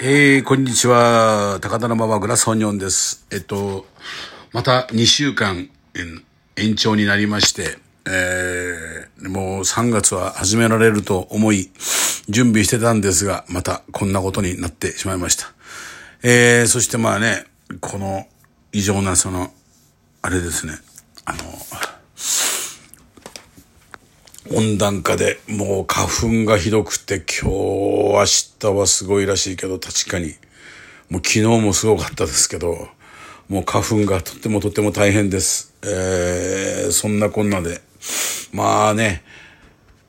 えー、こんにちは。高田の馬場グラスオニオンです。えっと、また2週間延長になりまして、えー、もう3月は始められると思い、準備してたんですが、またこんなことになってしまいました。えー、そしてまあね、この異常なその、あれですね、あの、温暖化でもう花粉がひどくて今日明日はすごいらしいけど確かに。もう昨日もすごかったですけどもう花粉がとってもとっても大変です。えー、そんなこんなで。まあね。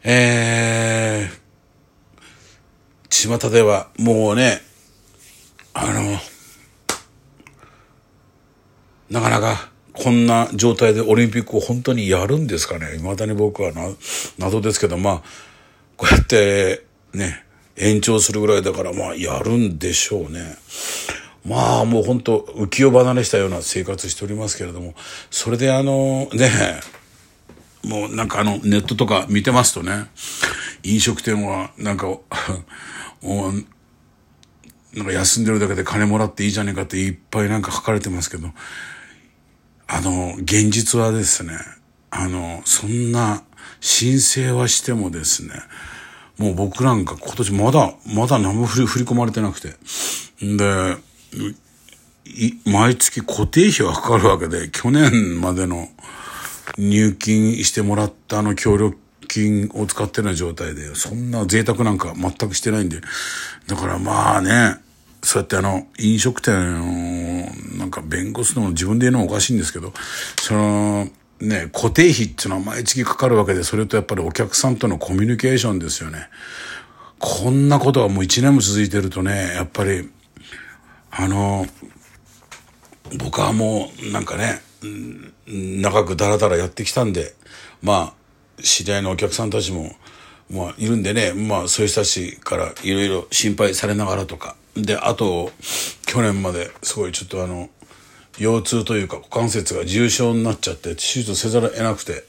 えー、巷ではもうねあのなかなかこんな状態でオリンピックを本当にやるんですかね？未だに僕はな謎ですけどまあこうやってね延長するぐらいだからまあやるんでしょうね。まあもう本当浮世離れしたような生活しておりますけれどもそれであのねもうなんかあのネットとか見てますとね飲食店はなんか なんか休んでるだけで金もらっていいじゃねえかっていっぱいなんか書かれてますけどあの、現実はですね、あの、そんな申請はしてもですね、もう僕なんか今年まだ、まだ何も振り振り込まれてなくて。んで、毎月固定費はかかるわけで、去年までの入金してもらったあの協力金を使ってな状態で、そんな贅沢なんか全くしてないんで、だからまあね、そうやってあの、飲食店をなんか弁護するの自分で言うのもおかしいんですけど、その、ね、固定費っていうのは毎月かかるわけで、それとやっぱりお客さんとのコミュニケーションですよね。こんなことがもう一年も続いてるとね、やっぱり、あの、僕はもうなんかね、長くダラダラやってきたんで、まあ、知り合いのお客さんたちも、まあ、いるんでね、まあ、そういう人たちからいろいろ心配されながらとか、で、あと、去年まですごいちょっとあの、腰痛というか股関節が重症になっちゃって手術せざるを得なくて、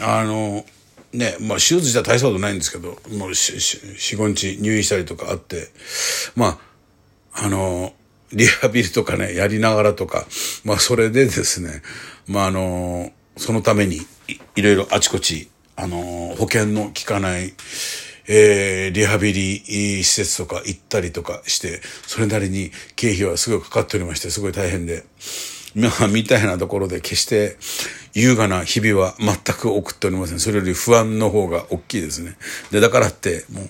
あの、ね、まあ手術自体大したことないんですけど、もう4、5日入院したりとかあって、まあ、あの、リハビリとかね、やりながらとか、まあそれでですね、まああの、そのためにいろいろあちこち、あの、保険の効かない、えー、リハビリ施設とか行ったりとかして、それなりに経費はすごいかかっておりまして、すごい大変で。まあ、みたいなところで決して優雅な日々は全く送っておりません。それより不安の方が大きいですね。で、だからって、もう、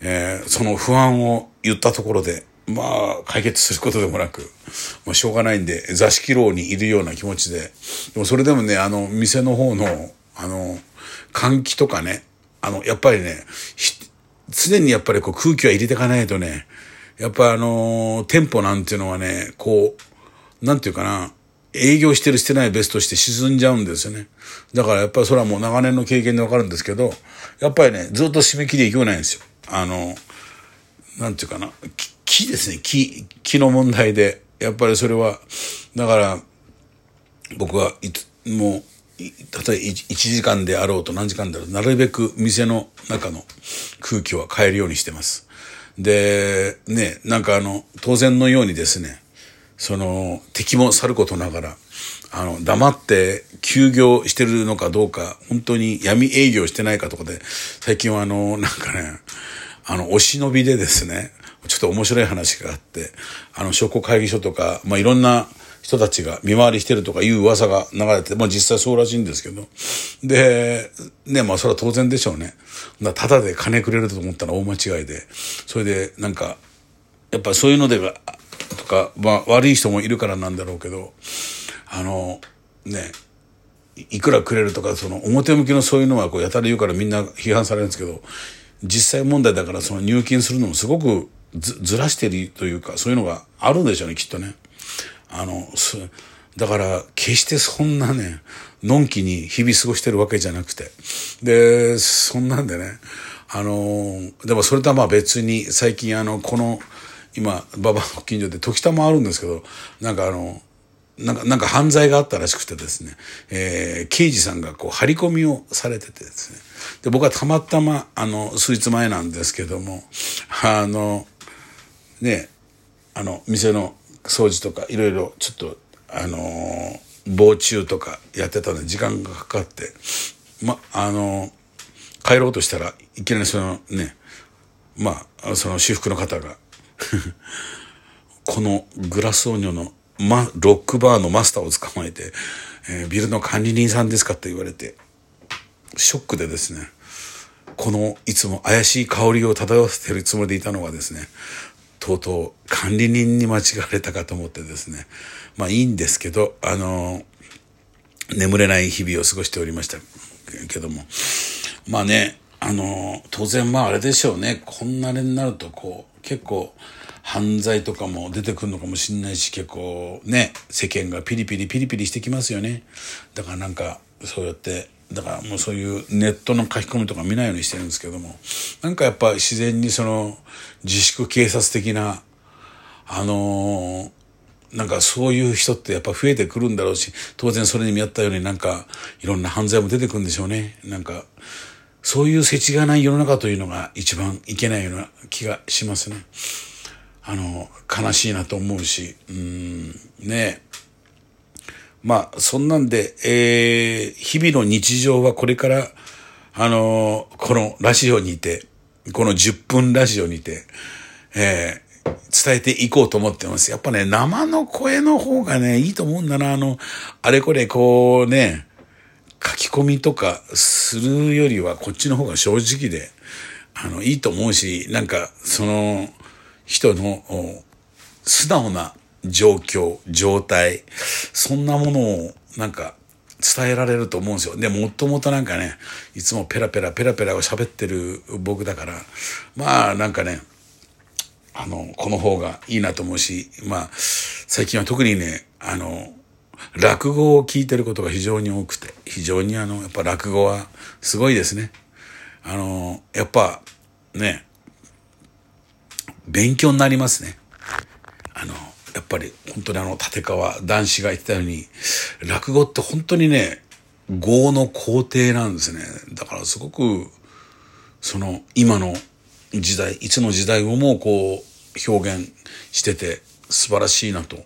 えー、その不安を言ったところで、まあ、解決することでもなく、まあ、しょうがないんで、座敷牢にいるような気持ちで、でもそれでもね、あの、店の方の、あの、換気とかね、あの、やっぱりね、常にやっぱりこう空気は入れていかないとね、やっぱあのー、店舗なんていうのはね、こう、なんていうかな、営業してるしてない別として沈んじゃうんですよね。だからやっぱりそれはもう長年の経験でわかるんですけど、やっぱりね、ずっと締め切りいけないんですよ。あの、なんていうかな、木ですね、木、木の問題で、やっぱりそれは、だから、僕はいつ、もう、例えば 1, 時間であろうと何時間だろうなるべく店の中の空気は変えるようにしてます。で、ね、なんかあの、当然のようにですね、その、敵も去ることながら、あの、黙って休業してるのかどうか、本当に闇営業してないかとかで、最近はあの、なんかね、あの、お忍びでですね、ちょっと面白い話があって、あの、商工会議所とか、まあ、いろんな、人たちが見回りしてるとかいう噂が流れて、まあ実際そうらしいんですけど。で、ね、まあそれは当然でしょうね。ただで金くれると思ったら大間違いで。それでなんか、やっぱそういうのでが、とか、まあ悪い人もいるからなんだろうけど、あの、ね、いくらくれるとか、その表向きのそういうのはこうやたら言うからみんな批判されるんですけど、実際問題だからその入金するのもすごくずらしてるというか、そういうのがあるんでしょうね、きっとね。あの、だから、決してそんなね、のんきに日々過ごしてるわけじゃなくて。で、そんなんでね、あの、でもそれとはまあ別に、最近あの、この、今、馬場の近所で時たまあるんですけど、なんかあの、なんか、なんか犯罪があったらしくてですね、えー、刑事さんがこう、張り込みをされててですね。で、僕はたまたま、あの、数日前なんですけども、あの、ね、あの、店の掃除とか、いろいろちょっと、あのー、防虫とかやってたので時間がかかって、ま、あのー、帰ろうとしたらいきなりそのね、まあ、その私服の方が このグラスオニョの、ま、ロックバーのマスターを捕まえて、えー、ビルの管理人さんですかって言われて、ショックでですね、このいつも怪しい香りを漂わせてるつもりでいたのがですね、とうとう管理人に間違われたかと思ってですね、まあいいんですけど、あの、眠れない日々を過ごしておりました。けども、まあね、あの、当然まああれでしょうね、こんなれになるとこう、結構、犯罪とかも出てくるのかもしれないし結構ね世間がピリピリピリピリしてきますよね。だからなんかそうやってだからもうそういうネットの書き込みとか見ないようにしてるんですけどもなんかやっぱ自然にその自粛警察的なあのー、なんかそういう人ってやっぱ増えてくるんだろうし当然それに見合ったようになんかいろんな犯罪も出てくるんでしょうねなんかそういう世知がない世の中というのが一番いけないような気がしますね。あの、悲しいなと思うし、うん、ねえまあ、そんなんで、えー、日々の日常はこれから、あのこのラジオにて、この10分ラジオにて、えー、伝えていこうと思ってます。やっぱね、生の声の方がね、いいと思うんだな。あの、あれこれこうね、書き込みとかするよりはこっちの方が正直で、あの、いいと思うし、なんか、その、人の素直な状況、状態、そんなものをなんか伝えられると思うんですよ。で、もともとなんかね、いつもペラペラペラペラを喋ってる僕だから、まあなんかね、あの、この方がいいなと思うし、まあ、最近は特にね、あの、落語を聞いてることが非常に多くて、非常にあの、やっぱ落語はすごいですね。あの、やっぱね、勉強になりますね。あの、やっぱり本当にあの、立川男子が言ってたように、落語って本当にね、語の工程なんですね。だからすごく、その、今の時代、いつの時代をもこう、表現してて素晴らしいなと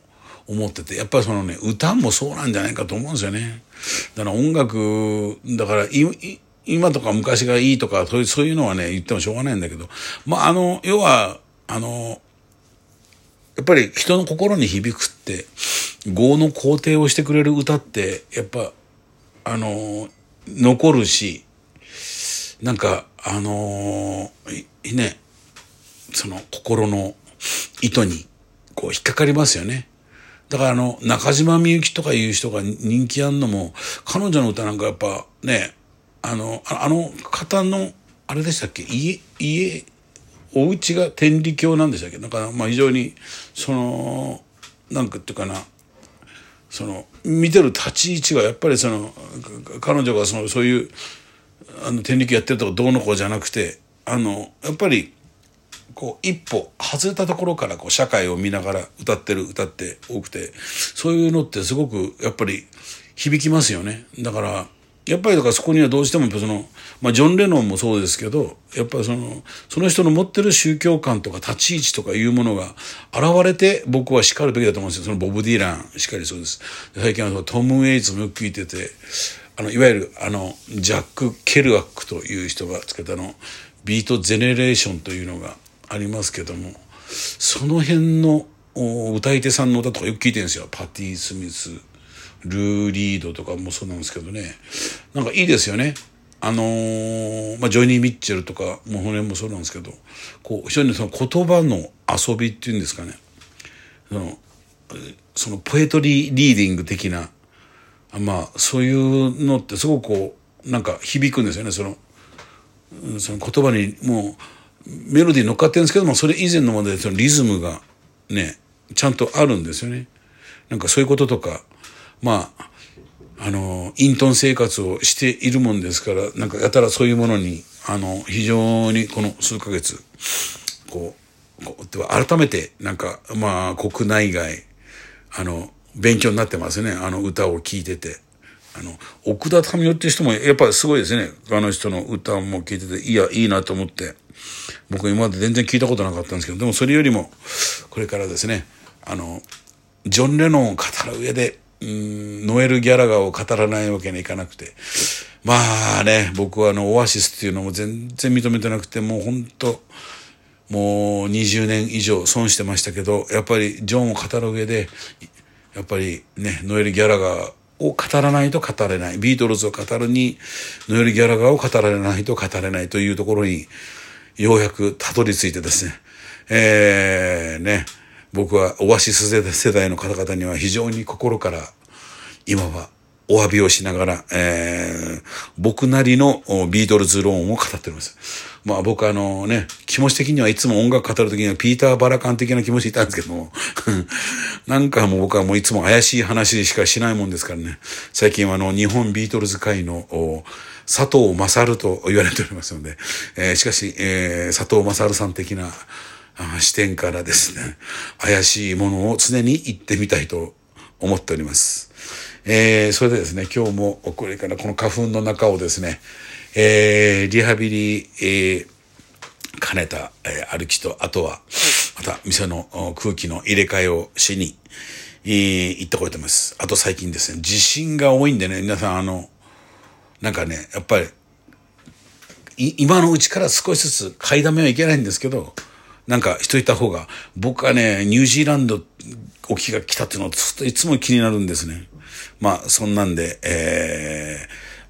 思ってて、やっぱりそのね、歌もそうなんじゃないかと思うんですよね。だから音楽、だから今とか昔がいいとか、そういうそういうのはね、言ってもしょうがないんだけど、まあ、あの、要は、あの、やっぱり人の心に響くって、業の肯定をしてくれる歌って、やっぱ、あの、残るし、なんか、あのね、その心の糸に、こう引っかかりますよね。だからあの、中島みゆきとかいう人が人気あんのも、彼女の歌なんかやっぱね、あの、あの方の、あれでしたっけ？家、家、お家が天理教なんでしたっけ？だからまあ非常にそのなんかっていうかなその見てる立ち位置がやっぱりその彼女がそのそういうあの天理教やってるとかどうのこうじゃなくてあのやっぱりこう一歩外れたところからこう社会を見ながら歌ってる歌って多くてそういうのってすごくやっぱり響きますよね。だからやっぱりだからそこにはどうしてもその、まあ、ジョン・レノンもそうですけどやっぱりそのその人の持ってる宗教観とか立ち位置とかいうものが現れて僕は叱るべきだと思うんですよ。そのボブ・ディーランしっかりそうです。最近はトム・ウェイツもよく聞いててあのいわゆるあのジャック・ケルアックという人がつけたのビート・ゼネレーションというのがありますけどもその辺の歌い手さんの歌とかよく聞いてるんですよ。パティ・スミス。ルー・リードとかもそうなんですけどねなんかいいですよね。あのー、まあ、ジョニー・ミッチェルとかもう骨もそうなんですけどこう非常にその言葉の遊びっていうんですかねそのそのポエトリーリーディング的なまあそういうのってすごくこうなんか響くんですよねそのその言葉にもうメロディー乗っかってるんですけどもそれ以前のものでそのリズムがねちゃんとあるんですよね。なんかそういうこととかまあ、あの、隠遁生活をしているもんですから、なんかやたらそういうものに、あの、非常にこの数ヶ月、こう、こう改めて、なんか、まあ、国内外、あの、勉強になってますね。あの歌を聴いてて。あの、奥田民生っていう人もやっぱりすごいですね。あの人の歌も聴いてて、いや、いいなと思って。僕今まで全然聞いたことなかったんですけど、でもそれよりも、これからですね、あの、ジョン・レノンを語る上で、うん、ノエル・ギャラガーを語らないわけにはいかなくて。まあね、僕はあの、オアシスっていうのも全然認めてなくて、もう本当もう20年以上損してましたけど、やっぱりジョンを語る上で、やっぱりね、ノエル・ギャラガーを語らないと語れない。ビートルズを語るに、ノエル・ギャラガーを語られないと語れないというところに、ようやくたどり着いてですね、えー、ね、僕はオアシス世代の方々には非常に心から今はお詫びをしながら、えー、僕なりのビートルズ論を語っております。まあ僕あのね、気持ち的にはいつも音楽語るときにはピーター・バラカン的な気持ちでいたんですけども、なんかもう僕はもういつも怪しい話しかしないもんですからね、最近はあの日本ビートルズ界の佐藤勝と言われておりますので、えー、しかし、えー、佐藤勝さん的な視点からですね、怪しいものを常に言ってみたいと思っております。えー、それでですね、今日もこれからこの花粉の中をですね、えー、リハビリ、えー、兼ねた、えー、歩きと、あとは、また店の空気の入れ替えをしに、えー、行ってこいと思います。あと最近ですね、地震が多いんでね、皆さんあの、なんかね、やっぱり、今のうちから少しずつ買いだめはいけないんですけど、なんかしといた方が、僕はね、ニュージーランド沖が来たっていうのをずっといつも気になるんですね。まあ、そんなんで、え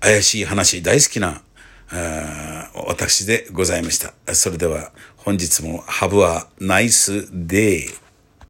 ー、怪しい話大好きな、私でございました。それでは本日もハブはナイスデー